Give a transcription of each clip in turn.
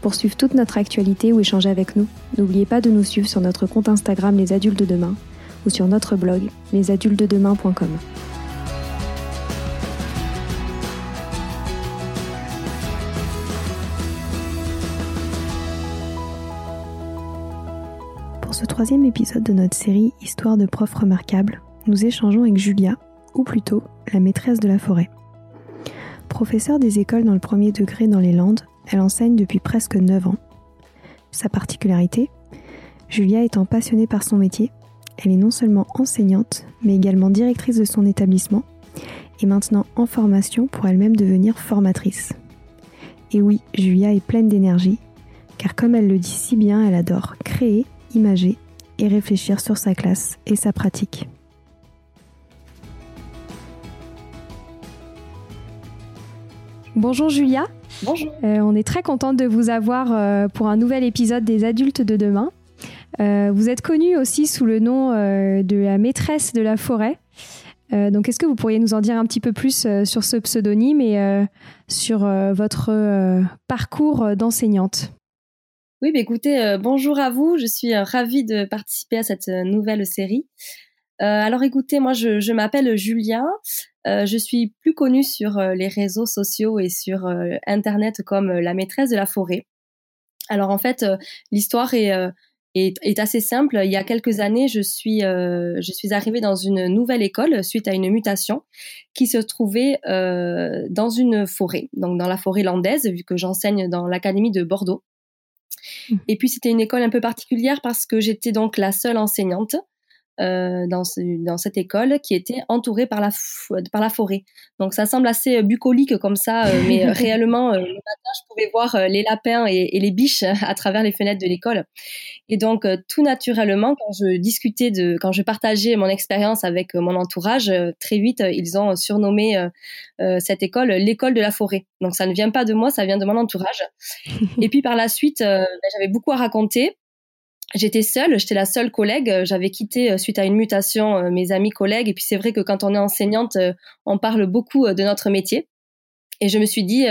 Pour suivre toute notre actualité ou échanger avec nous, n'oubliez pas de nous suivre sur notre compte Instagram Les Adultes de Demain ou sur notre blog lesadultesdedemain.com. Pour ce troisième épisode de notre série Histoire de profs remarquables, nous échangeons avec Julia, ou plutôt la maîtresse de la forêt. Professeure des écoles dans le premier degré dans les Landes, elle enseigne depuis presque 9 ans. Sa particularité Julia étant passionnée par son métier, elle est non seulement enseignante, mais également directrice de son établissement et maintenant en formation pour elle-même devenir formatrice. Et oui, Julia est pleine d'énergie, car comme elle le dit si bien, elle adore créer, imager et réfléchir sur sa classe et sa pratique. Bonjour Julia. Bonjour. Euh, on est très contente de vous avoir euh, pour un nouvel épisode des adultes de demain. Euh, vous êtes connue aussi sous le nom de la maîtresse de la forêt. donc est-ce que vous pourriez nous en dire un petit peu plus sur ce pseudonyme et sur votre parcours d'enseignante? Oui, bah, écoutez, bonjour à vous. Je suis ravie de participer à cette nouvelle série. Alors écoutez, moi je, m'appelle Julia. je suis plus connue sur les réseaux sociaux et sur Internet comme la maîtresse de la forêt. Alors en fait, l'histoire est, est, assez simple. Il y a quelques années, je suis, je suis arrivée dans une nouvelle école suite à une mutation qui se trouvait dans une forêt, donc dans la forêt landaise, vu que j'enseigne dans l'académie de Bordeaux. Mmh. Et puis c'était une école un peu particulière parce que j'étais donc la seule enseignante euh, dans, dans cette école qui était entourée par la, par la forêt. Donc ça semble assez euh, bucolique comme ça, euh, mais réellement, le matin, je pouvais voir les lapins et, et, les biches à travers les fenêtres de l'école. Et donc, tout naturellement, quand je discutais de, quand je partageais mon expérience avec mon entourage, très vite, ils ont surnommé cette école l'école de la forêt. Donc ça ne vient pas de moi, ça vient de mon entourage. et puis par la suite, ben, j'avais beaucoup à raconter. J'étais seule, j'étais la seule collègue. Euh, j'avais quitté euh, suite à une mutation euh, mes amis collègues. Et puis c'est vrai que quand on est enseignante, on parle beaucoup de notre métier. Et je me suis dit,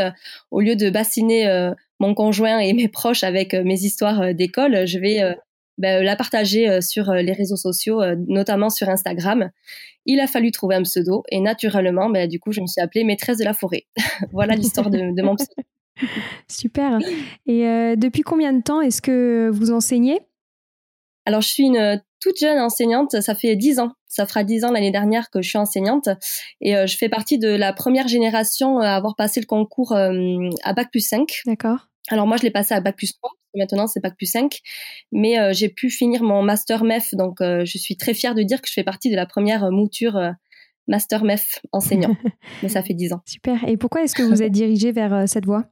au lieu de bassiner mon conjoint et mes proches avec mes histoires d'école, je vais ben, la partager sur les réseaux sociaux, notamment sur Instagram. Il a fallu trouver un pseudo et naturellement, ben, du coup, je me suis appelée maîtresse de la forêt. voilà l'histoire de, de, mon pseudo. Super. Et depuis combien de temps est-ce que vous enseignez? Alors, je suis une euh, toute jeune enseignante, ça fait dix ans. Ça fera dix ans l'année dernière que je suis enseignante et euh, je fais partie de la première génération à avoir passé le concours euh, à Bac plus 5. D'accord. Alors moi, je l'ai passé à Bac plus 3, maintenant c'est Bac plus 5, mais j'ai pu finir mon Master MEF, donc je suis très fière de dire que je fais partie de la première mouture Master MEF enseignant, mais ça fait dix ans. Super, et pourquoi est-ce que vous êtes dirigée vers cette voie?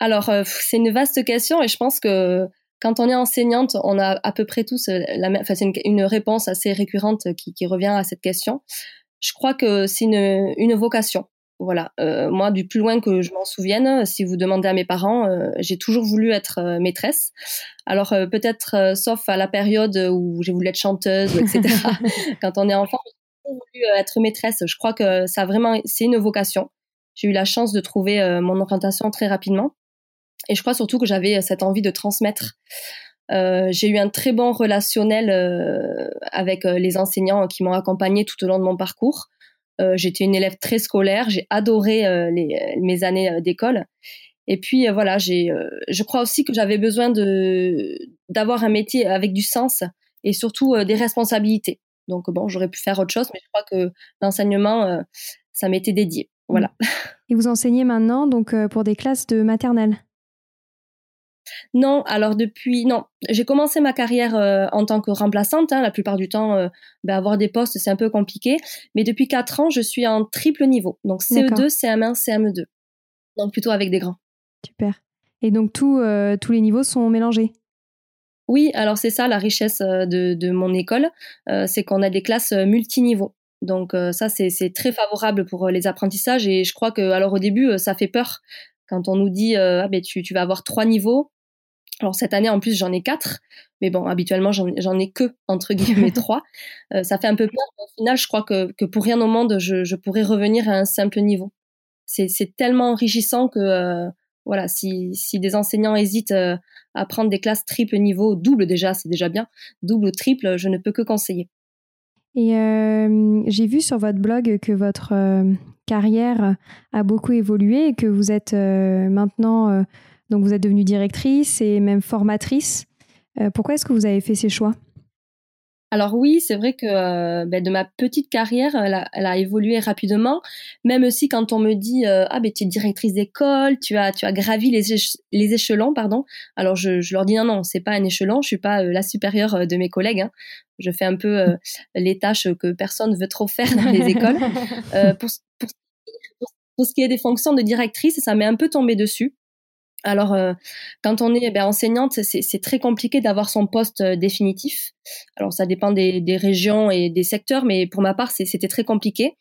Alors, c'est une vaste question et je pense que quand on est enseignante, on a à peu près tous euh, la même, enfin, c'est une, réponse assez récurrente qui, qui, revient à cette question. Je crois que c'est une, une vocation. Voilà. Euh, moi, du plus loin que je m'en souvienne, si vous demandez à mes parents, euh, j'ai toujours voulu être euh, maîtresse. Alors peut-être, sauf à la période où j'ai voulu être chanteuse, etc. quand on est enfant, j'ai toujours voulu être maîtresse. Je crois que ça vraiment, c'est une vocation. J'ai eu la chance de trouver mon orientation très rapidement. Et je crois surtout que j'avais euh, cette envie de transmettre. Euh, j'ai eu un très bon relationnel euh, avec les enseignants qui m'ont accompagné tout au long de mon parcours. J'étais une élève très scolaire, j'ai adoré mes années d'école. Et puis voilà, j'ai, je crois aussi que j'avais besoin d'avoir un métier avec du sens et surtout des responsabilités. Donc bon, j'aurais pu faire autre chose, mais je crois que l'enseignement, ça m'était dédié. Voilà. Et vous enseignez maintenant donc pour des classes de maternelle? Non, alors depuis non, j'ai commencé ma carrière euh, en tant que remplaçante. Hein, la plupart du temps, euh, ben, avoir des postes c'est un peu compliqué. Mais depuis quatre ans, je suis en triple niveau, donc CE2, CM1, CM2, donc plutôt avec des grands. Super. Et donc euh, tous les niveaux sont mélangés? Oui, alors c'est ça la richesse de, de mon école, c'est qu'on a des classes multiniveaux. Donc ça c'est très favorable pour les apprentissages et je crois que alors au début ça fait peur quand on nous dit ah ben tu, tu vas avoir trois niveaux alors cette année en plus j'en ai quatre, mais bon habituellement j'en ai que entre guillemets trois. Euh, ça fait un peu peur. Mais au final je crois que, que pour rien au monde je, je pourrais revenir à un simple niveau. C'est tellement enrichissant que euh, voilà si, si des enseignants hésitent euh, à prendre des classes triple niveau, double déjà c'est déjà bien, double ou triple je ne peux que conseiller. Et j'ai vu sur votre blog que votre carrière a beaucoup évolué et que vous êtes maintenant donc vous êtes devenue directrice et même formatrice. Euh, pourquoi est-ce que vous avez fait ces choix? Alors oui, c'est vrai que euh, ben, de ma petite carrière, elle a, évolué rapidement. Même aussi quand on me dit euh, ah ben tu es directrice d'école, tu as tu as gravi les, les échelons, pardon. Alors je, je, leur dis non non, c'est pas un échelon, je suis pas la supérieure de mes collègues. Hein. Je fais un peu les tâches que personne veut trop faire dans les écoles. pour, pour, pour, ce qui est des fonctions de directrice, ça m'est un peu tombé dessus. Alors, euh, quand on est ben, enseignante, c'est très compliqué d'avoir son poste euh, définitif. Alors, ça dépend des, régions et des secteurs, mais pour ma part, c'était très compliqué.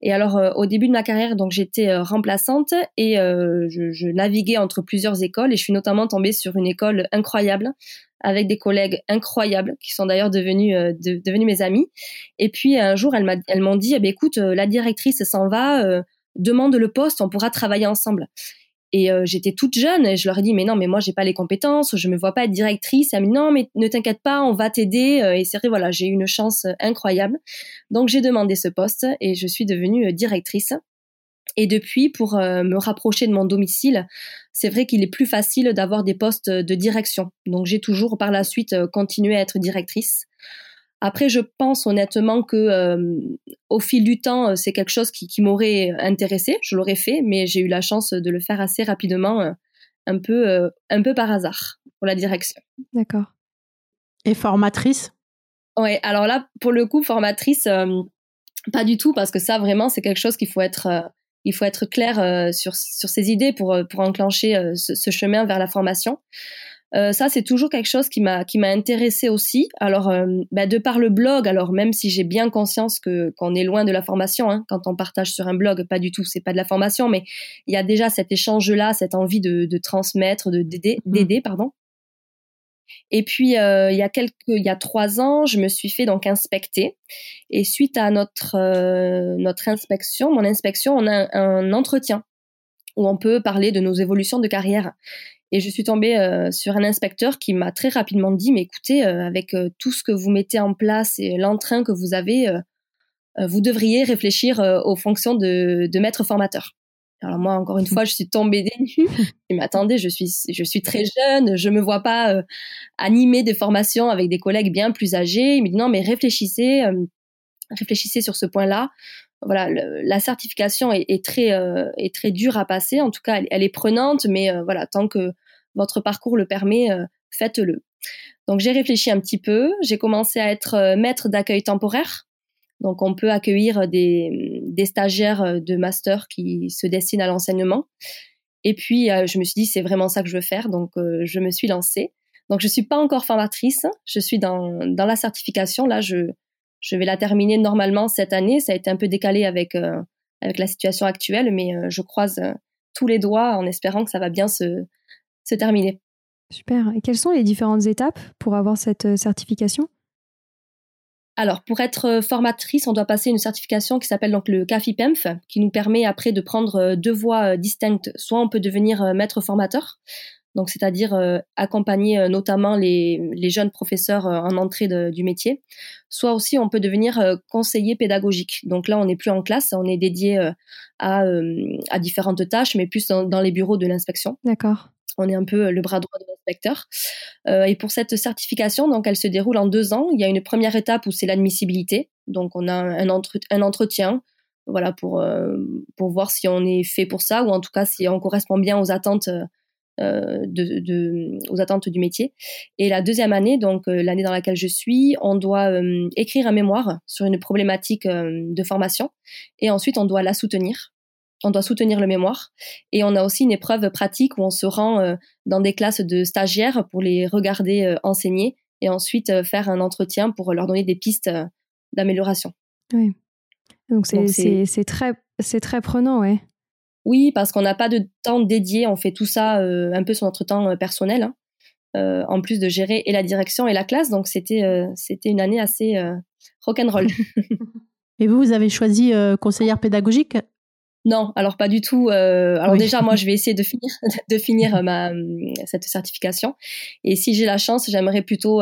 Et alors, euh, au début de ma carrière, donc j'étais remplaçante et je, naviguais entre plusieurs écoles et je suis notamment tombée sur une école incroyable avec des collègues incroyables qui sont d'ailleurs devenus devenus mes amis. Et puis un jour, elles m'ont dit, eh ben, écoute, la directrice s'en va, demande le poste, on pourra travailler ensemble. Et euh, j'étais toute jeune et je leur ai dit mais non mais moi j'ai pas les compétences, je me vois pas être directrice. Elle m'a dit non mais ne t'inquiète pas, on va t'aider. Euh, et c'est vrai voilà j'ai eu une chance euh, incroyable. Donc j'ai demandé ce poste et je suis devenue directrice. Et depuis, pour me rapprocher de mon domicile, c'est vrai qu'il est plus facile d'avoir des postes de direction. Donc j'ai toujours par la suite continué à être directrice. Après, je pense honnêtement que euh, au fil du temps, euh, c'est quelque chose qui, m'aurait intéressé. Je l'aurais fait, mais j'ai eu la chance de le faire assez rapidement, euh, un peu, un peu par hasard pour la direction. D'accord. Et formatrice? Ouais. Alors là, pour le coup, formatrice, pas du tout, parce que ça, vraiment, c'est quelque chose qu'il faut être, il faut être clair sur sur ses idées pour pour enclencher ce, ce, chemin vers la formation. Euh, ça, c'est toujours quelque chose qui m'a qui m'a intéressé aussi. Alors, euh, bah, de par le blog, alors même si j'ai bien conscience que qu'on est loin de la formation, hein, quand on partage sur un blog, pas du tout, c'est pas de la formation, mais il y a déjà cet échange-là, cette envie de, de transmettre, de d'aider, mmh. pardon. Et puis euh, il y a quelques, il y a trois ans, je me suis fait donc inspecter. Et suite à notre notre inspection, mon inspection, on a un entretien où on peut parler de nos évolutions de carrière. Et je suis tombée euh, sur un inspecteur qui m'a très rapidement dit, mais écoutez, euh, avec euh, tout ce que vous mettez en place et l'entrain que vous avez, vous devriez réfléchir aux fonctions de, de, maître formateur. Alors moi, encore une fois, je suis tombée des nues. Il m'attendait, je suis, je suis très jeune, je me vois pas animer des formations avec des collègues bien plus âgés. Il me dit non, mais réfléchissez, réfléchissez sur ce point-là voilà, la certification est, très euh, est très dure à passer. En tout cas, elle, est prenante, mais euh, voilà, tant que votre parcours le permet, euh, faites-le. Donc j'ai réfléchi un petit peu. J'ai commencé à être maître d'accueil temporaire. Donc on peut accueillir des, des stagiaires de master qui se destinent à l'enseignement. Et puis je me suis dit c'est vraiment ça que je veux faire. Donc je me suis lancée. Donc je suis pas encore formatrice. Je suis dans dans la certification. Là je je vais la terminer normalement cette année. Ça a été un peu décalé avec, euh, avec la situation actuelle, mais euh, je croise euh, tous les doigts en espérant que ça va bien se, se terminer. Super. Et quelles sont les différentes étapes pour avoir cette certification? Alors, pour être formatrice, on doit passer une certification qui s'appelle donc le CAFIPEMF, qui nous permet après de prendre deux voies distinctes. Soit on peut devenir maître formateur, donc c'est-à-dire euh, accompagner euh, notamment les, jeunes professeurs euh, en entrée du métier, soit aussi on peut devenir conseiller pédagogique. Donc là, on n'est plus en classe, on est dédié à, différentes tâches, mais plus dans, les bureaux de l'inspection. D'accord. On est un peu le bras droit de l'inspecteur. et pour cette certification, donc elle se déroule en deux ans. Il y a une première étape où c'est l'admissibilité. Donc on a un, un entretien voilà pour pour voir si on est fait pour ça ou en tout cas si on correspond bien aux attentes euh, de, aux attentes du métier. Et la deuxième année, donc euh, l'année dans laquelle je suis, on doit euh, écrire un mémoire sur une problématique de formation et ensuite on doit la soutenir. On doit soutenir le mémoire et on a aussi une épreuve pratique où on se rend dans des classes de stagiaires pour les regarder enseigner et ensuite faire un entretien pour leur donner des pistes d'amélioration. Oui. Donc c'est très, très prenant, ouais. Oui, parce qu'on n'a pas de temps dédié, on fait tout ça euh, un peu sur notre temps euh, personnel, hein. euh, en plus de gérer et la direction et la classe. Donc c'était c'était une année assez rock'n'roll. et vous, vous avez choisi conseillère pédagogique? Non, alors pas du tout. alors déjà, moi, je vais essayer de finir, de finir ma cette certification. Et si j'ai la chance, j'aimerais plutôt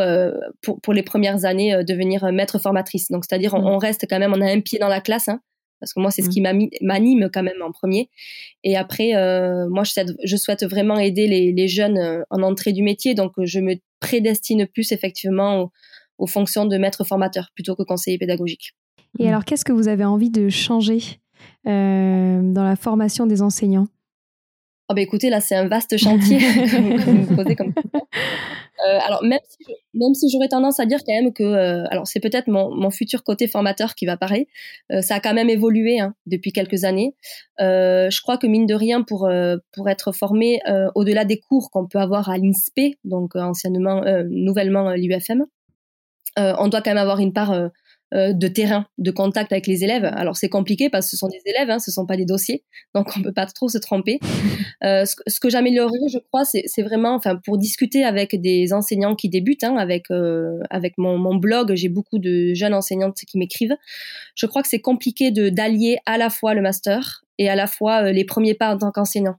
pour, pour les premières années devenir maître formatrice. Donc c'est-à-dire on, mmh. reste quand même, on a un pied dans la classe. Hein, parce que moi c'est ce qui mmh. m'anime quand même en premier et après euh, moi je souhaite, vraiment aider les, jeunes euh, en entrée du métier donc je me prédestine plus effectivement aux, fonctions de maître formateur plutôt que conseiller pédagogique. Et mmh. alors qu'est-ce que vous avez envie de changer euh, dans la formation des enseignants? Oh bah écoutez, là c'est un vaste chantier que vous posez comme euh, alors même si, même si j'aurais tendance à dire quand même que, euh, alors c'est peut-être mon, mon, futur côté formateur qui va parler, euh, ça a quand même évolué hein, depuis quelques années. Euh, je crois que mine de rien pour euh, pour être formé au-delà des cours qu'on peut avoir à l'INSPE, donc anciennement nouvellement l'UFM, on doit quand même avoir une part euh, de terrain, de contact avec les élèves. Alors c'est compliqué parce que ce sont des élèves, hein, ce sont pas des dossiers, donc on peut pas trop se tromper. Euh, ce, que j'améliorerais, je crois, c'est vraiment, enfin, pour discuter avec des enseignants qui débutent, hein, avec euh, avec mon, mon blog, j'ai beaucoup de jeunes enseignantes qui m'écrivent. Je crois que c'est compliqué de d'allier à la fois le master et à la fois les premiers pas en tant qu'enseignant.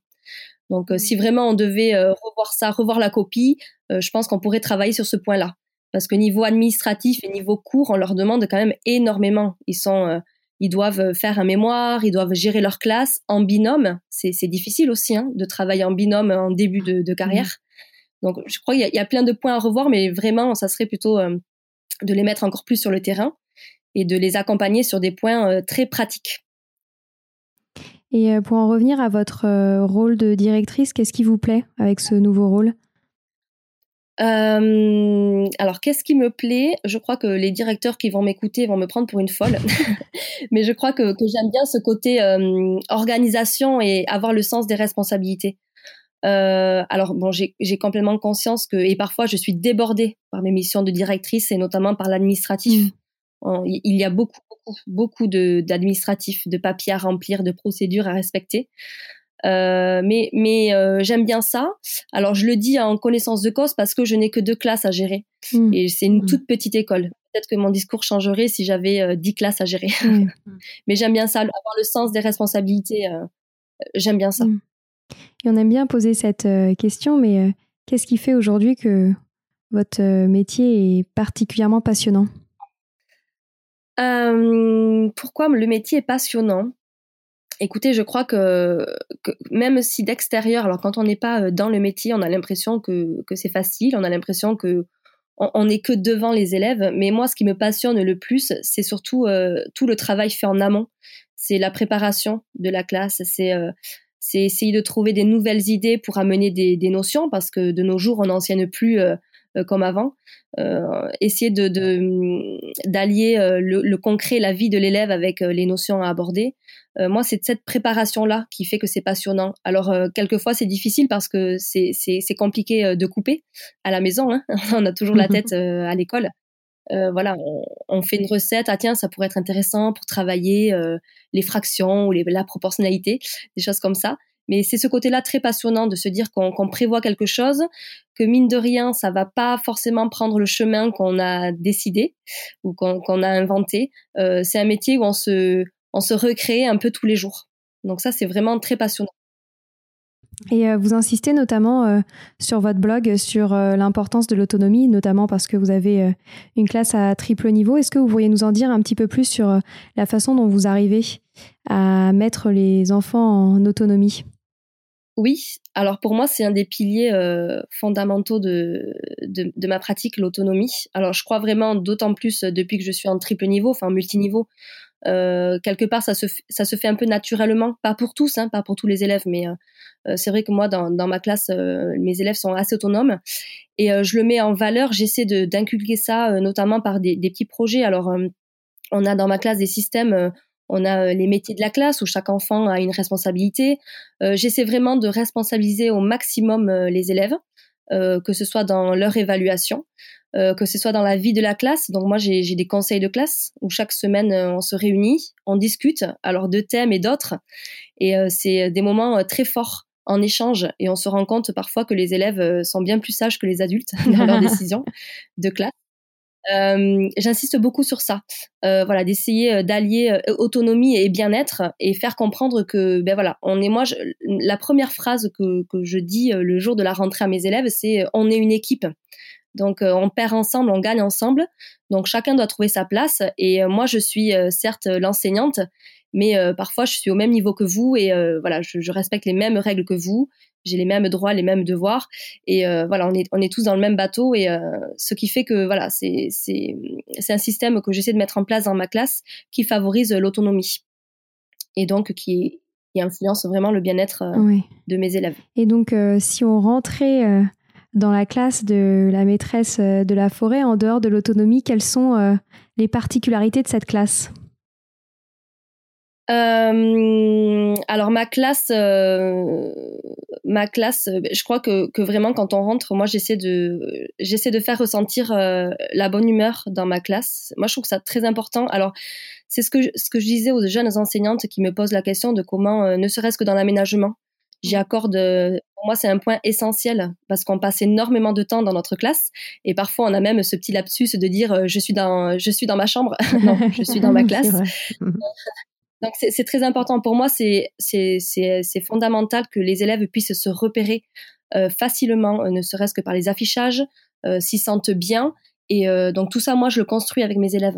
Donc, si vraiment on devait revoir ça, revoir la copie, je pense qu'on pourrait travailler sur ce point-là parce que niveau administratif et niveau cours, on leur demande quand même énormément. Ils sont, euh, ils doivent faire un mémoire, ils doivent gérer leur classe en binôme. C'est, difficile aussi hein, de travailler en binôme en début de, carrière. Donc, je crois qu'il y, a plein de points à revoir, mais vraiment, ça serait plutôt euh, de les mettre encore plus sur le terrain et de les accompagner sur des points euh, très pratiques. Et pour en revenir à votre rôle de directrice, qu'est-ce qui vous plaît avec ce nouveau rôle? Euh, alors, qu'est-ce qui me plaît? Je crois que les directeurs qui vont m'écouter vont me prendre pour une folle, mais je crois que, que j'aime bien ce côté euh, organisation et avoir le sens des responsabilités. Euh, alors bon, j'ai complètement conscience que et parfois je suis débordée par mes missions de directrice et notamment par l'administratif. Mmh. Il y a beaucoup, beaucoup, beaucoup d'administratifs, de, de papiers à remplir, de procédures à respecter. Euh, mais mais euh, j'aime bien ça. Alors je le dis en connaissance de cause parce que je n'ai que deux classes à gérer mmh. et c'est une mmh. toute petite école. Peut-être que mon discours changerait si j'avais euh, dix classes à gérer. Mmh. mais j'aime bien ça, avoir le sens des responsabilités. j'aime bien ça. Et on aime bien poser cette question, mais qu'est-ce qui fait aujourd'hui que votre métier est particulièrement passionnant? Pourquoi le métier est passionnant? Écoutez, je crois que, même si d'extérieur, alors quand on n'est pas euh, dans le métier, on a l'impression que, que c'est facile, on a l'impression que on n'est que devant les élèves. Mais moi, ce qui me passionne le plus, c'est surtout euh, tout le travail fait en amont. C'est la préparation de la classe, c'est euh, essayer de trouver des nouvelles idées pour amener des, des notions, parce que de nos jours, on n'enseigne plus comme avant. essayer de d'allier le, le, concret, la vie de l'élève avec les notions à aborder. Euh, moi, c'est cette préparation-là qui fait que c'est passionnant. Alors, euh, quelquefois, c'est difficile parce que c'est compliqué euh, de couper à la maison. Hein. on a toujours la tête à l'école. voilà, on, fait une recette. Ah tiens, ça pourrait être intéressant pour travailler les fractions ou les, la proportionnalité, des choses comme ça. Mais c'est ce côté-là très passionnant de se dire qu'on prévoit quelque chose, que mine de rien, ça va pas forcément prendre le chemin qu'on a décidé ou qu'on a inventé. c'est un métier où on se on se recrée un peu tous les jours. Donc ça, c'est vraiment très passionnant. Et euh, vous insistez notamment euh, sur votre blog sur euh, l'importance de l'autonomie, notamment parce que vous avez une classe à triple niveau. Est-ce que vous pourriez nous en dire un petit peu plus sur la façon dont vous arrivez à mettre les enfants en autonomie? Oui, alors pour moi, c'est un des piliers euh, fondamentaux de, de, de, ma pratique, l'autonomie. Alors je crois vraiment d'autant plus depuis que je suis en triple niveau, enfin multiniveau. Euh, quelque part, ça se, ça se fait un peu naturellement, pas pour tous, hein, pas pour tous les élèves, mais euh, euh c'est vrai que moi, dans, dans ma classe, euh, mes élèves sont assez autonomes et euh, je le mets en valeur. J'essaie d'inculquer ça, notamment par des, des, petits projets. Alors, on a dans ma classe des systèmes on a euh, les métiers de la classe où chaque enfant a une responsabilité. Euh, j'essaie vraiment de responsabiliser au maximum euh, les élèves, que ce soit dans leur évaluation, que ce soit dans la vie de la classe. Donc moi, j'ai des conseils de classe où chaque semaine, on se réunit, on discute, alors de thèmes et d'autres. Et c'est des moments très forts en échange et on se rend compte parfois que les élèves sont bien plus sages que les adultes dans leurs décisions de classe. Euh, j'insiste beaucoup sur ça. Euh, voilà, d'essayer euh, d'allier autonomie et bien-être et faire comprendre que, ben voilà, on est moi. la première phrase que, que je dis le jour de la rentrée à mes élèves, c'est on est une équipe. Donc on perd ensemble, on gagne ensemble. Donc chacun doit trouver sa place. Et moi, je suis certes l'enseignante, mais parfois je suis au même niveau que vous et voilà, je, je, respecte les mêmes règles que vous j'ai les mêmes droits, les mêmes devoirs. Et euh, voilà, on est, on est tous dans le même bateau. Et euh, ce qui fait que voilà, c'est, un système que j'essaie de mettre en place dans ma classe qui favorise l'autonomie. Et donc qui, qui influence vraiment le bien-être euh, de mes élèves. Et donc, si on rentrait dans la classe de la maîtresse de la forêt, en dehors de l'autonomie, quelles sont les particularités de cette classe? Euh, alors ma classe, euh, ma classe, euh, je crois que, que vraiment quand on rentre, moi j'essaie de j'essaie de faire ressentir euh, la bonne humeur dans ma classe. Moi je trouve que ça très important. Alors c'est ce que je, ce que je disais aux jeunes enseignantes qui me posent la question de comment, euh, ne serait-ce que dans l'aménagement, j'y mmh. accorde. pour moi c'est un point essentiel parce qu'on passe énormément de temps dans notre classe et parfois on a même ce petit lapsus de dire je suis dans je suis dans ma chambre. non, je suis dans ma classe. Donc c'est très important pour moi, c'est fondamental que les élèves puissent se repérer euh, facilement, euh, ne serait-ce que par les affichages, euh, s'y sentent bien. Et donc tout ça, moi, je le construis avec mes élèves.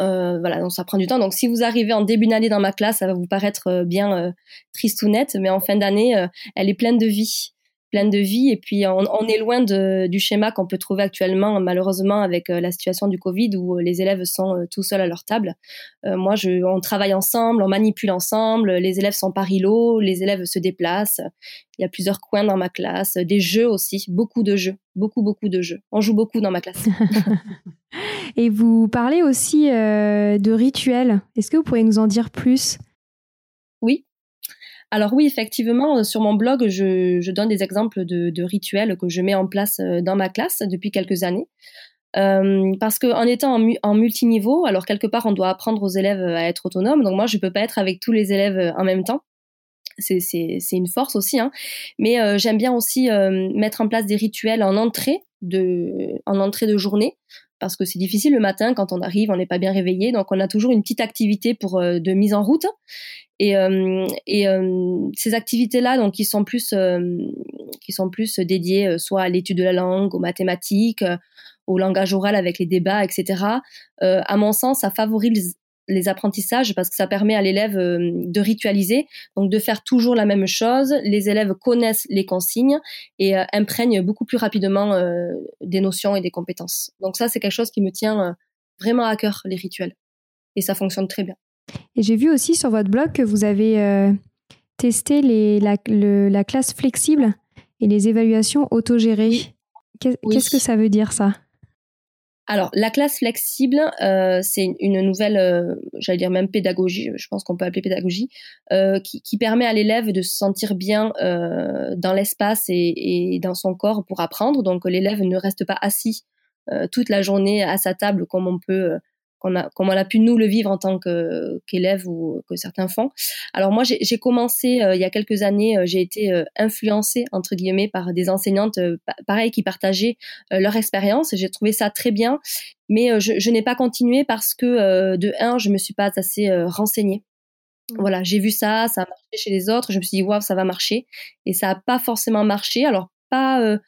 Voilà, donc ça prend du temps. Donc si vous arrivez en début d'année dans ma classe, ça va vous paraître bien triste ou net, mais en fin d'année, elle est pleine de vie pleine de vie. Et puis, on, est loin du schéma qu'on peut trouver actuellement, malheureusement, avec euh, la situation du Covid où euh, les élèves sont euh, tout seuls à leur table. moi, on travaille ensemble, on manipule ensemble, les élèves sont par îlot, les élèves se déplacent. Il y a plusieurs coins dans ma classe, des jeux aussi, beaucoup de jeux, beaucoup, beaucoup de jeux. On joue beaucoup dans ma classe. Et vous parlez aussi de rituels. Est-ce que vous pourriez nous en dire plus? Alors oui, effectivement, euh, sur mon blog, je, je donne des exemples de, rituels que je mets en place euh, dans ma classe depuis quelques années. Euh, parce qu'en étant en, en, multiniveau, alors quelque part, on doit apprendre aux élèves à être autonomes. Donc moi, je peux pas être avec tous les élèves en même temps. C'est une force aussi, hein. mais euh, j'aime bien aussi euh, mettre en place des rituels en entrée de, en entrée de journée parce que c'est difficile le matin quand on arrive, on n'est pas bien réveillé, donc on a toujours une petite activité pour de mise en route. Et, euh, et euh, ces activités-là, donc qui sont plus euh, qui sont plus dédiées soit à l'étude de la langue, aux mathématiques, au langage oral avec les débats, etc. à mon sens, ça favorise les apprentissages parce que ça permet à l'élève de ritualiser, donc de faire toujours la même chose. Les élèves connaissent les consignes et imprègnent beaucoup plus rapidement des notions et des compétences. Donc ça, c'est quelque chose qui me tient vraiment à cœur, les rituels. Et ça fonctionne très bien. Et j'ai vu aussi sur votre blog que vous avez euh, testé les, la, la, classe flexible et les évaluations autogérées. Qu'est-ce que ça veut dire ça? Alors, la classe flexible, euh, c'est une nouvelle, euh, j'allais dire même pédagogie, je pense qu'on peut appeler pédagogie, euh, qui, qui, permet à l'élève de se sentir bien dans l'espace et, et, dans son corps pour apprendre. Donc, l'élève ne reste pas assis toute la journée à sa table comme on peut qu'on a, comme on a pu nous le vivre en tant qu'élève ou que certains font. Alors moi, j'ai commencé euh, il y a quelques années, euh, j'ai été euh, influencée entre guillemets par des enseignantes, pareil, qui partageaient leur expérience. J'ai trouvé ça très bien, mais je, je n'ai pas continué parce que de un, je me suis pas assez renseignée. Mmh. Voilà, j'ai vu ça, ça a marché chez les autres. Je me suis dit waouh, ça va marcher, et ça a pas forcément marché. Alors pas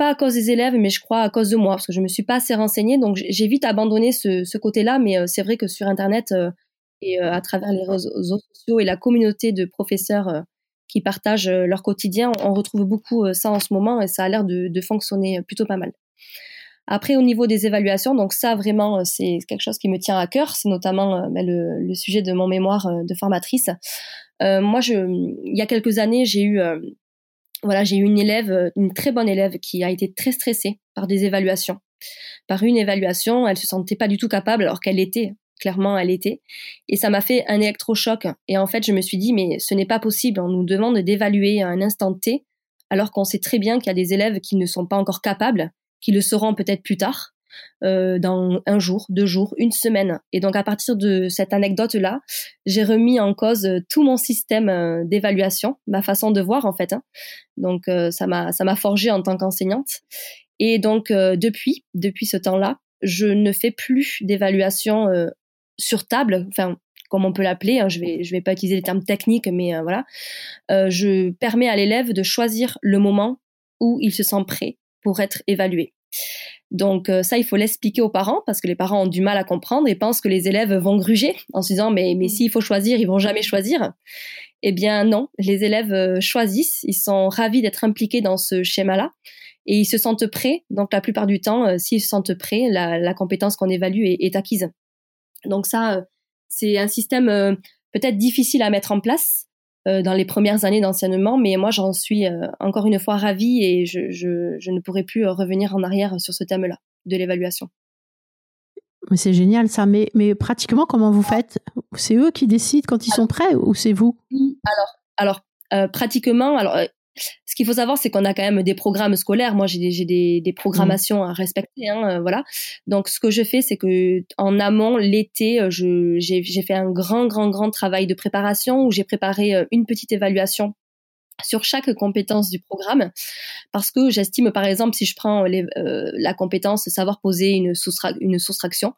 pas à cause des élèves, mais je crois à cause de moi, parce que je me suis pas assez renseignée. Donc j'ai vite abandonné ce, ce côté-là, mais euh, c'est vrai que sur Internet euh, et euh, à travers les réseaux sociaux et la communauté de professeurs qui partagent leur quotidien. On retrouve beaucoup ça en ce moment et ça a l'air de, fonctionner plutôt pas mal. Après, au niveau des évaluations, donc ça vraiment, c'est quelque chose qui me tient à cœur. C'est notamment ben, le, sujet de mon mémoire de formatrice. Moi, je, il y a quelques années, j'ai eu voilà, j'ai eu une élève, une très bonne élève qui a été très stressée par des évaluations. Par une évaluation, elle se sentait pas du tout capable alors qu'elle était. Clairement, elle était. Et ça m'a fait un électrochoc. Et en fait, je me suis dit, mais ce n'est pas possible. On nous demande d'évaluer à un instant T, alors qu'on sait très bien qu'il y a des élèves qui ne sont pas encore capables, qui le seront peut-être plus tard. Euh, dans un jour, deux jours, une semaine. Et donc à partir de cette anecdote-là, j'ai remis en cause euh, tout mon système euh, d'évaluation, ma façon de voir en fait. Hein. Donc ça m'a ça m'a forgé en tant qu'enseignante. Et donc depuis depuis ce temps-là, je ne fais plus d'évaluation sur table, enfin comme on peut l'appeler. Hein, je vais je vais pas utiliser les termes techniques, mais voilà. je permets à l'élève de choisir le moment où il se sent prêt pour être évalué. Donc euh, ça, il faut l'expliquer aux parents parce que les parents ont du mal à comprendre et pensent que les élèves vont gruger en se disant mais mais mm. s'il faut choisir, ils vont jamais choisir. Eh bien non, les élèves euh, choisissent, ils sont ravis d'être impliqués dans ce schéma-là et ils se sentent prêts. Donc la plupart du temps, euh, s'ils se sentent prêts, la, compétence qu'on évalue est, acquise. Donc ça, c'est un système peut-être difficile à mettre en place, dans les premières années d'enseignement, mais moi j'en suis euh, encore une fois ravie et je, je, je, ne pourrai plus euh, revenir en arrière sur ce thème-là de l'évaluation. C'est génial ça, mais, mais pratiquement comment vous faites? C'est eux qui décident quand ils sont prêts ou c'est vous? Alors, alors pratiquement, alors ce qu'il faut savoir, c'est qu'on a quand même des programmes scolaires. Moi, j'ai des, des, programmations à respecter, hein, euh, voilà. Donc, ce que je fais, c'est que en amont, l'été, euh, j'ai fait un grand, grand, grand travail de préparation où j'ai préparé euh, une petite évaluation sur chaque compétence du programme parce que j'estime par exemple si je prends la compétence savoir poser une, une soustraction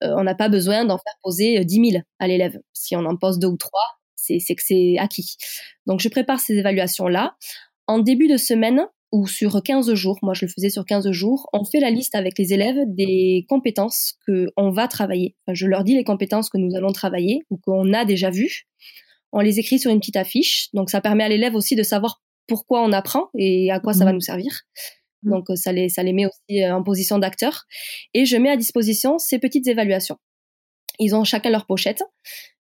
on n'a pas besoin d'en faire poser 10 000 à l'élève si on en pose deux ou trois c'est que c'est acquis donc je prépare ces évaluations là en début de semaine ou sur 15 jours, moi je le faisais sur 15 jours, on fait la liste avec les élèves des compétences que on va travailler. je leur dis les compétences que nous allons travailler ou qu'on a déjà vues. On les écrit sur une petite affiche, donc ça permet à l'élève aussi de savoir pourquoi on apprend et à quoi ça va mmh. nous servir. Mmh. Donc ça les, ça les met aussi euh, en position d'acteur. Et je mets à disposition ces petites évaluations. Ils ont chacun leur pochette.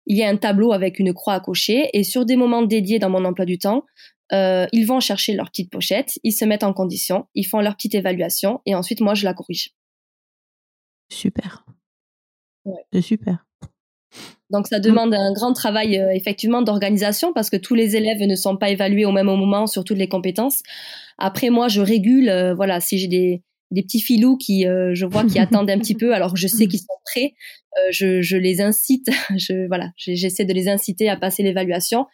Il y a un tableau avec une croix à cocher et sur des moments dédiés dans mon emploi du temps, euh, ils vont chercher leur petite pochette, ils se mettent en condition, ils font leur petite évaluation et ensuite moi je la corrige. Super. C'est super. Donc ça demande un grand travail euh, effectivement d'organisation parce que tous les élèves ne sont pas évalués au même moment sur toutes les compétences. Après moi je régule, euh, voilà, si j'ai des, des petits filous qui, euh, je vois, qui attendent un petit peu, alors je sais qu'ils sont prêts, euh, je, je, les incite, je, voilà, j'essaie de les inciter à passer l'évaluation.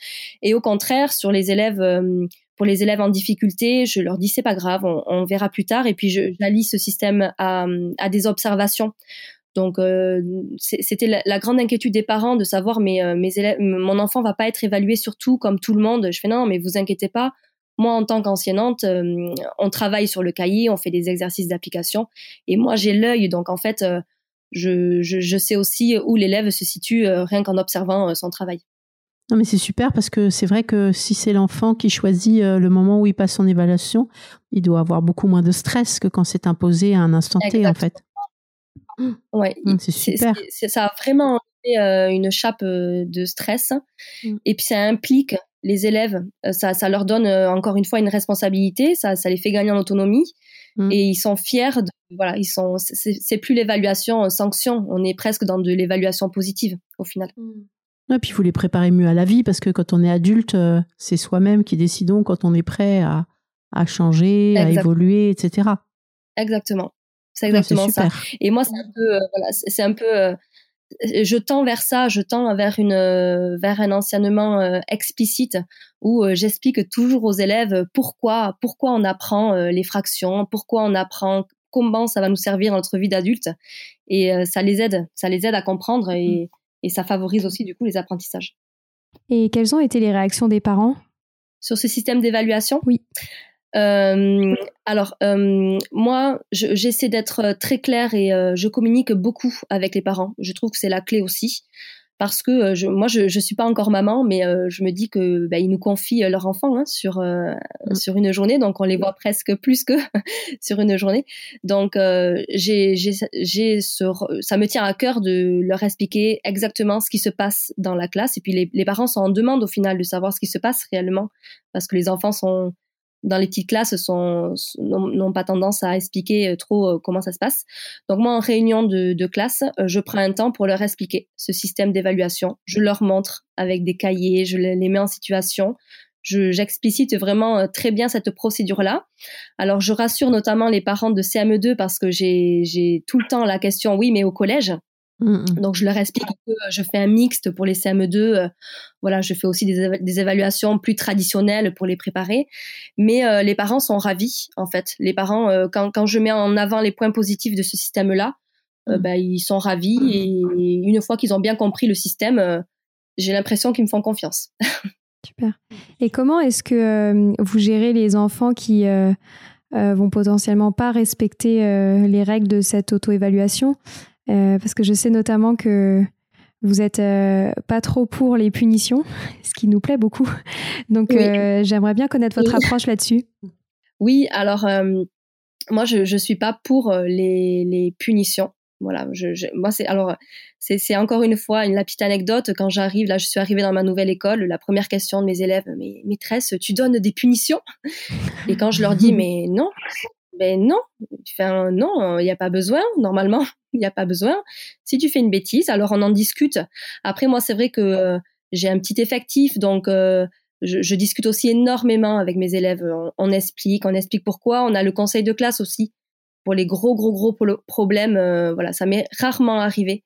Et au contraire, sur les élèves, euh, pour les élèves en difficulté, je leur dis c'est pas grave, on, on, verra plus tard. Et puis j'allie ce système à, à des observations. Donc c'était la, la, grande inquiétude des parents de savoir mais mes élèves, mon enfant va pas être évalué surtout comme tout le monde. Je fais non, mais vous inquiétez pas moi, en tant qu'enseignante, euh, on travaille sur le cahier, on fait des exercices d'application. Et moi, j'ai l'œil. Donc, en fait, euh, je, je, sais aussi où l'élève se situe euh, rien qu'en observant son travail. Non, mais c'est super parce que c'est vrai que si c'est l'enfant qui choisit le moment où il passe son évaluation, il doit avoir beaucoup moins de stress que quand c'est imposé à un instant T, en fait. Ouais, c'est super. ça a vraiment une chape de stress. Mmh. Et puis ça implique les élèves, euh, ça, ça leur donne euh, encore une fois une responsabilité, ça, ça les fait gagner en autonomie mm. et ils sont fiers. De, voilà, ils sont. C'est plus l'évaluation euh, sanction, on est presque dans de l'évaluation positive au final. Mm. Et puis vous les préparez mieux à la vie parce que quand on est adulte, c'est soi-même qui décidons quand on est prêt à, à changer, à évoluer, etc. Exactement. C'est exactement ça. Et moi, c'est un peu, voilà, c'est un peu je tends vers ça, je tends vers une euh, vers un enseignement euh, explicite où euh, j'explique toujours aux élèves pourquoi pourquoi on apprend les fractions, pourquoi on apprend comment ça va nous servir dans notre vie d'adulte et ça les aide, ça les aide à comprendre et, mmh. et ça favorise aussi du coup les apprentissages. Et quelles ont été les réactions des parents? Sur ce système d'évaluation? Oui. Euh, alors, euh, moi, j'essaie d'être très claire et euh, je communique beaucoup avec les parents. Je trouve que c'est la clé aussi. parce que euh, je, moi je je suis pas encore maman mais euh, je me dis que bah, ils nous confient leur enfant hein, sur euh, mm. sur une journée donc on les voit presque plus que sur une journée donc j'ai j'ai ça me tient à cœur de leur expliquer exactement ce qui se passe dans la classe et puis les, les parents sont en demande au final de savoir ce qui se passe réellement parce que les enfants sont dans les petites classes sont n'ont pas tendance à expliquer euh, trop euh, comment ça se passe. Donc moi en réunion de, classe, euh, je prends un temps pour leur expliquer ce système d'évaluation. Je leur montre avec des cahiers, je les mets en situation. J'explicite vraiment très bien cette procédure-là. Alors je rassure notamment les parents de CME2 parce que j'ai tout le temps la question oui mais au collège Mm, mm. Donc je leur explique que je fais un mixte pour les CM2. Euh, voilà, je fais aussi des, évaluations plus traditionnelles pour les préparer. Mais euh, les parents sont ravis en fait. Les parents, euh, quand, quand je mets en avant les points positifs de ce système-là, mm. bah, ils sont ravis et, une fois qu'ils ont bien compris le système, j'ai l'impression qu'ils me font confiance. Super. Et comment est-ce que vous gérez les enfants qui vont potentiellement pas respecter les règles de cette auto-évaluation? Parce que je sais notamment que vous êtes euh, pas trop pour les punitions, ce qui nous plaît beaucoup. Donc euh, j'aimerais bien connaître votre approche là-dessus. Oui, alors moi je je suis pas pour les, les punitions. Voilà, je, je moi c'est alors c'est encore une fois une petite anecdote quand j'arrive là je suis arrivée dans ma nouvelle école la première question de mes élèves mais maîtresse tu donnes des punitions? Et quand je leur dis mais non ben non, enfin, non, il n'y a pas besoin. Normalement, il n'y a pas besoin. Si tu fais une bêtise, alors on en discute. Après, moi, c'est vrai que euh, j'ai un petit effectif, donc euh, je, je, discute aussi énormément avec mes élèves. On, explique, on explique pourquoi. On a le conseil de classe aussi pour les gros, gros, gros problèmes. Euh, voilà, ça m'est rarement arrivé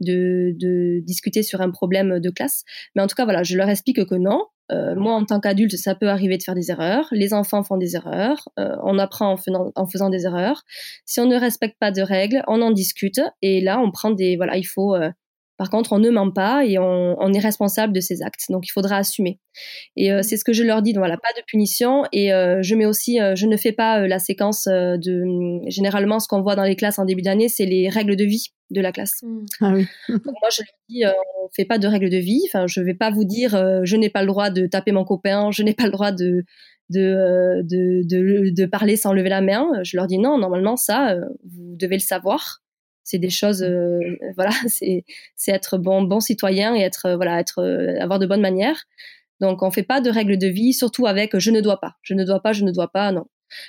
de, de discuter sur un problème de classe. Mais en tout cas, voilà, je leur explique que non, euh, moi, en tant qu'adulte, ça peut arriver de faire des erreurs. Les enfants font des erreurs. Euh, on apprend en faisant, des erreurs. Si on ne respecte pas de règles, on en discute. Et là, on prend des... Voilà, il faut... Euh, par contre, on ne ment pas et on, on, est responsable de ses actes. Donc, il faudra assumer. Et euh, c'est ce que je leur dis. Donc, voilà, pas de punition. Et euh, je mets aussi, je ne fais pas la séquence de. Généralement, ce qu'on voit dans les classes en début d'année, c'est les règles de vie de la classe. Mmh. Ah oui. Donc moi je leur dis euh, on fait pas de règles de vie. Enfin je vais pas vous dire euh, je n'ai pas le droit de taper mon copain, je n'ai pas le droit de de, euh, de, de, de parler sans lever la main. Je leur dis non normalement ça euh, vous devez le savoir. C'est des choses voilà c'est c'est être bon bon citoyen et être voilà être avoir de bonnes manières. Donc on fait pas de règles de vie surtout avec je ne dois pas je ne dois pas je ne dois pas non.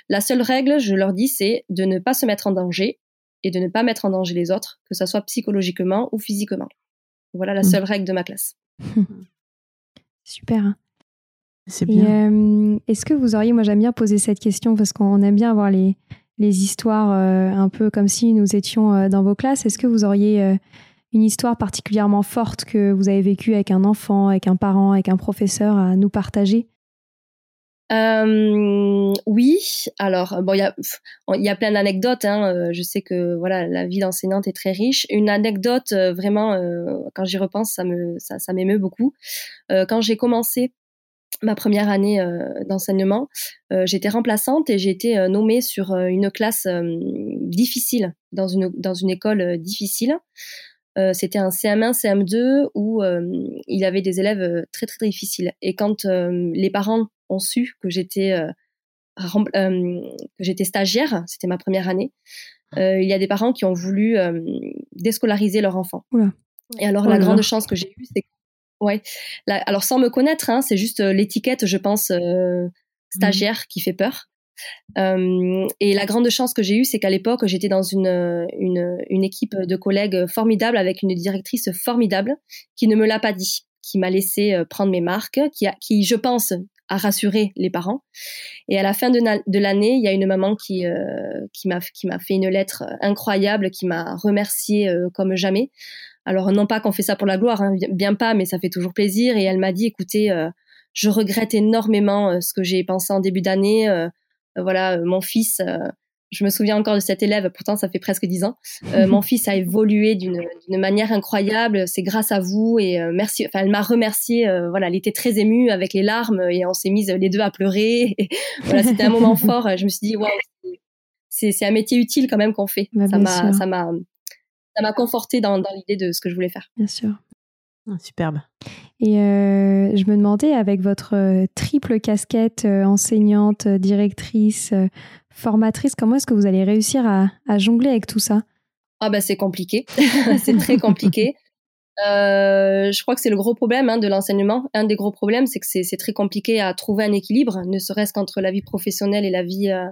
La seule règle, je leur dis, c'est de ne pas se mettre en danger et de ne pas mettre en danger les autres, que ce soit psychologiquement ou physiquement. Voilà la mmh. seule règle de ma classe. Super. C'est bien. Euh, est-ce que vous auriez, moi j'aime bien poser cette question parce qu'on aime bien avoir les, les histoires euh, un peu comme si nous étions euh, dans vos classes. Est-ce que vous auriez une histoire particulièrement forte que vous avez vécue avec un enfant, avec un parent, avec un professeur à nous partager? Euh, oui, alors bon, il y a plein d'anecdotes. Hein. Euh, je sais que voilà, la vie d'enseignante est très riche. Une anecdote euh, vraiment, euh, quand j'y repense, ça me ça m'émeut beaucoup. quand j'ai commencé ma première année d'enseignement, j'étais remplaçante et j'ai été nommée sur une classe difficile dans une dans une école difficile. c'était un CM1, CM2 où il y avait des élèves très très difficiles. Et quand les parents ont su que j'étais euh, euh, j'étais stagiaire, c'était ma première année. Euh, il y a des parents qui ont voulu déscolariser leur enfant. Et alors la grande chance que j'ai eue, c'est ouais, alors sans me connaître, hein, c'est juste l'étiquette, je pense, stagiaire mmh. qui fait peur. et la grande chance que j'ai eue, c'est qu'à l'époque, j'étais dans une, une, une, équipe de collègues formidable avec une directrice formidable qui ne me l'a pas dit, qui m'a laissé prendre mes marques, qui, a, qui, je pense, à rassurer les parents. Et à la fin de, de l'année, il y a une maman qui euh, qui m'a qui m'a fait une lettre incroyable, qui m'a remercié euh, comme jamais. Alors non pas qu'on fait ça pour la gloire, hein, bien pas, mais ça fait toujours plaisir. Et elle m'a dit, écoutez, euh, je regrette énormément ce que j'ai pensé en début d'année. voilà, mon fils je me souviens encore de cet élève, pourtant ça fait presque dix ans. Euh, mon fils a évolué d'une manière incroyable, c'est grâce à vous et euh, merci. Enfin, elle m'a remercié. Euh, voilà, elle était très émue avec les larmes et on s'est mises les deux à pleurer. voilà, c'était un moment fort. Je me suis dit waouh, c'est un métier utile quand même qu'on fait. Bah, ça m'a ça m'a conforté dans, dans l'idée de ce que je voulais faire. Bien sûr. Ah, superbe. Et je me demandais, avec votre triple casquette enseignante, directrice, formatrice, comment est-ce que vous allez réussir à, à jongler avec tout ça? Ah ben c'est compliqué, c'est très compliqué. Euh, je crois que c'est le gros problème hein, de l'enseignement. Un des gros problèmes, c'est que c'est très compliqué à trouver un équilibre, ne serait-ce qu'entre la vie professionnelle et la vie euh,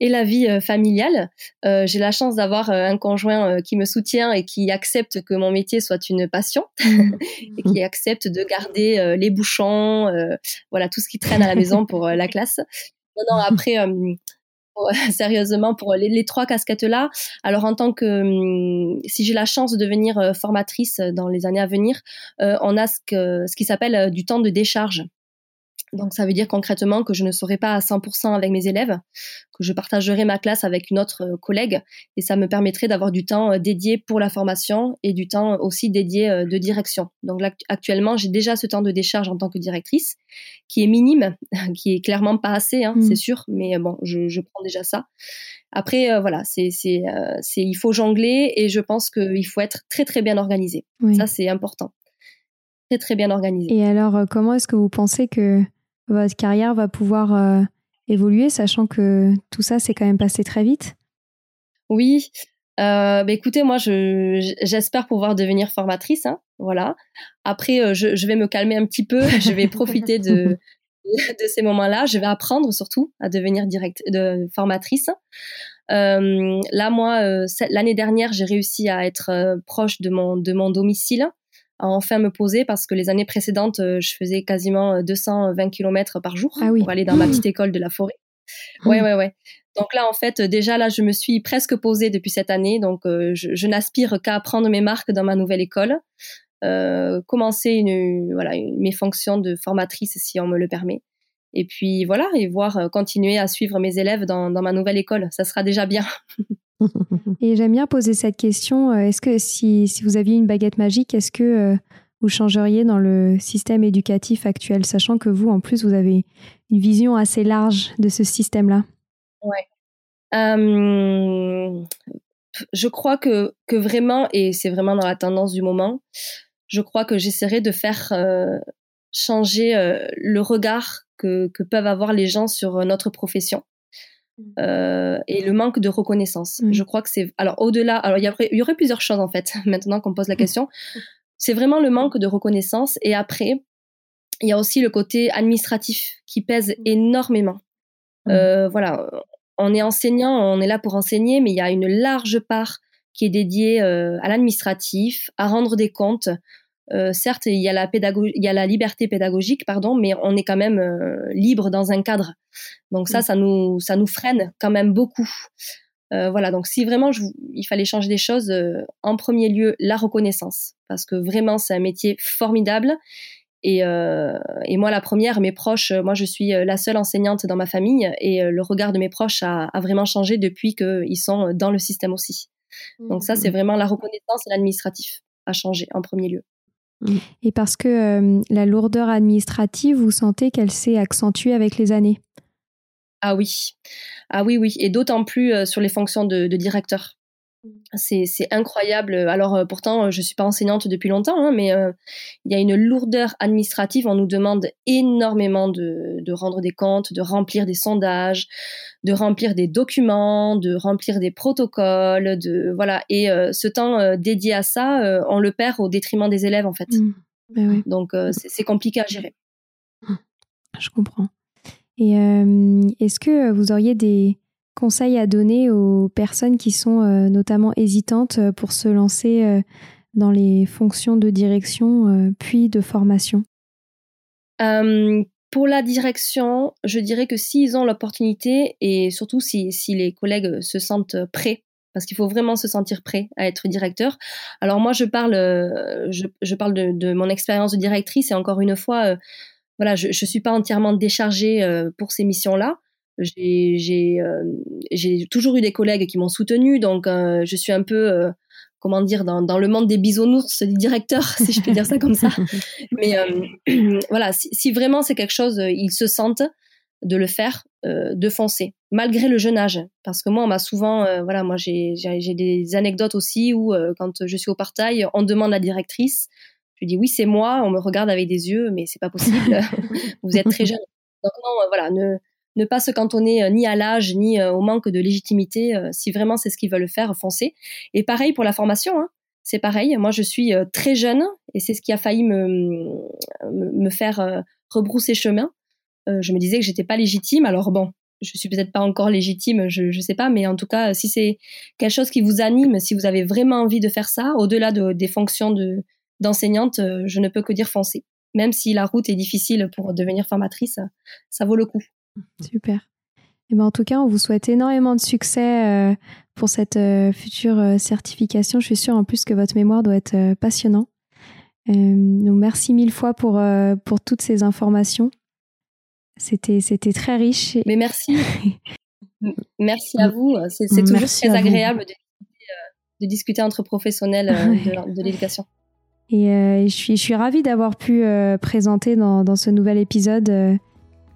et la vie euh, familiale. Euh, j'ai la chance d'avoir un conjoint qui me soutient et qui accepte que mon métier soit une passion et qui accepte de garder les bouchons, voilà tout ce qui traîne à la maison pour la classe. Non, non, après, sérieusement pour les, trois casquettes là. Alors en tant que hum, si j'ai la chance de devenir euh, formatrice dans les années à venir, euh, on a ce, que, ce qui s'appelle euh, du temps de décharge. Donc ça veut dire concrètement que je ne serai pas à 100% avec mes élèves, que je partagerai ma classe avec une autre euh, collègue et ça me permettrait d'avoir du temps euh, dédié pour la formation et du temps aussi dédié euh, de direction. Donc là, actuellement, j'ai déjà ce temps de décharge en tant que directrice qui est minime, qui est clairement pas assez, hein, c'est mmh. sûr, mais bon, je, prends déjà ça. Après, voilà, c'est, c'est, c'est, il faut jongler et je pense qu'il faut être très très bien organisé. Ça, c'est important. Très très bien organisé. Et alors, comment est-ce que vous pensez que votre carrière va pouvoir euh, évoluer, sachant que tout ça, c'est quand même passé très vite Oui. Euh, bah, écoutez, moi, j'espère pouvoir devenir formatrice. Hein, voilà. Après, euh, je, vais me calmer un petit peu. Je vais profiter de, de ces moments-là. Je vais apprendre surtout à devenir direct, de formatrice. là, moi, l'année dernière, j'ai réussi à être proche de mon, de mon domicile à enfin me poser parce que les années précédentes, euh, je faisais quasiment 220 euh, km par jour ah pour aller dans ma petite école de la forêt. Ouais, ouais, ouais. Donc là, en fait, déjà là, je me suis presque posée depuis cette année. Donc, euh, je, n'aspire qu'à prendre mes marques dans ma nouvelle école, commencer une, voilà, mes fonctions de formatrice si on me le permet. Et puis voilà, et voir continuer à suivre mes élèves dans, dans ma nouvelle école. Ça sera déjà bien. Et j'aime bien poser cette question. Euh, est-ce que si, si, vous aviez une baguette magique, est-ce que euh, vous changeriez dans le système éducatif actuel, sachant que vous, en plus, vous avez une vision assez large de ce système-là? Ouais. Euh, je crois que, que vraiment, et c'est vraiment dans la tendance du moment, je crois que j'essaierai de faire changer le regard que, que peuvent avoir les gens sur notre profession. Euh, et le manque de reconnaissance. Je crois que c'est alors au-delà. Alors il y, y, aurait plusieurs choses en fait. Maintenant qu'on pose la question, c'est vraiment le manque de reconnaissance. Et après, il y a aussi le côté administratif qui pèse énormément. Euh, voilà, on est enseignant, on est là pour enseigner, mais il y a une large part qui est dédiée euh, à l'administratif, à rendre des comptes, euh, certes, il y a la pédagogie, il y a la liberté pédagogique, pardon, mais on est quand même euh, libre dans un cadre. Donc ça, mm. ça nous, ça nous freine quand même beaucoup. Euh, voilà. Donc si vraiment il fallait changer des choses, en premier lieu la reconnaissance, parce que vraiment c'est un métier formidable. Et, et moi, la première, mes proches, moi je suis la seule enseignante dans ma famille, et le regard de mes proches a, a vraiment changé depuis qu'ils sont dans le système aussi. Donc ça, c'est mm. vraiment la reconnaissance et l'administratif à changer en premier lieu. Mm. Et parce que euh, la lourdeur administrative, vous sentez qu'elle s'est accentuée avec les années Ah oui, ah oui, oui, et d'autant plus euh, sur les fonctions de directeur. C'est incroyable. Alors euh, pourtant, euh, je suis pas enseignante depuis longtemps, hein, mais euh, il y a une lourdeur administrative. On nous demande énormément de, de, rendre des comptes, de remplir des sondages, de remplir des documents, de remplir des protocoles, de voilà. Et ce temps dédié à ça, on le perd au détriment des élèves en fait. Mmh. Ben Donc c'est compliqué à gérer. Je comprends. Et est-ce que vous auriez des conseils à donner aux personnes qui sont euh, notamment hésitantes euh, pour se lancer euh, dans les fonctions de direction puis de formation? Pour la direction, je dirais que s'ils ont l'opportunité et surtout si, les collègues se sentent prêts, parce qu'il faut vraiment se sentir prêt à être directeur. Alors moi, je parle, je, parle de, de, mon expérience de directrice et encore une fois, voilà, je ne suis pas entièrement déchargée pour ces missions-là. Euh, j'ai toujours eu des collègues qui m'ont soutenu, donc euh, je suis un peu, euh, comment dire, dans, dans, le monde des bisounours des directeurs, si je peux dire ça comme ça. Mais voilà, si, si vraiment c'est quelque chose, ils se sentent de le faire, de foncer, malgré le jeune âge. Parce que moi, on m'a souvent, voilà, moi j'ai des anecdotes aussi où quand je suis au partail, on demande la directrice, Je dis oui, c'est moi. On me regarde avec des yeux, mais c'est pas possible. Vous êtes très jeune. Donc non, voilà, ne, ne pas se cantonner ni à l'âge ni au manque de légitimité. si vraiment c'est ce qu'ils veulent faire, foncez. Et pareil pour la formation. Hein. C'est pareil. Moi, je suis très jeune et c'est ce qui a failli me, me, faire rebrousser chemin. je me disais que j'étais pas légitime. Alors bon, je suis peut-être pas encore légitime, je ne sais pas, mais en tout cas, si c'est quelque chose qui vous anime, si vous avez vraiment envie de faire ça, au-delà de, des fonctions de d'enseignante, euh, je ne peux que dire foncer. Même si la route est difficile pour devenir formatrice, ça vaut le coup. Super. Et eh ben en tout cas, on vous souhaite énormément de succès euh, pour cette euh, future certification. Je suis sûre en plus que votre mémoire doit être passionnant. donc merci mille fois pour, pour toutes ces informations. C'était, c'était très riche. Mais merci. merci à vous. C'est, toujours très agréable de, de, discuter entre professionnels de, de l'éducation. Et euh, je, suis, je suis ravie d'avoir pu euh, présenter dans, dans, ce nouvel épisode euh,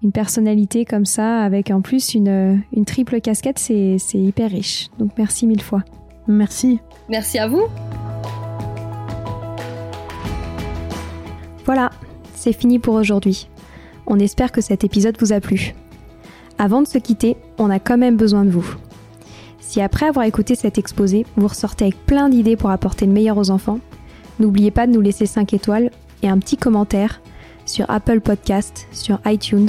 une personnalité comme ça, avec en plus une, une triple casquette, c'est, c'est hyper riche. Donc merci mille fois. Merci. Merci à vous. Voilà, c'est fini pour aujourd'hui. On espère que cet épisode vous a plu. Avant de se quitter, on a quand même besoin de vous. Si après avoir écouté cet exposé, vous ressortez avec plein d'idées pour apporter le meilleur aux enfants, N'oubliez pas de nous laisser 5 étoiles et un petit commentaire sur Apple Podcast, sur iTunes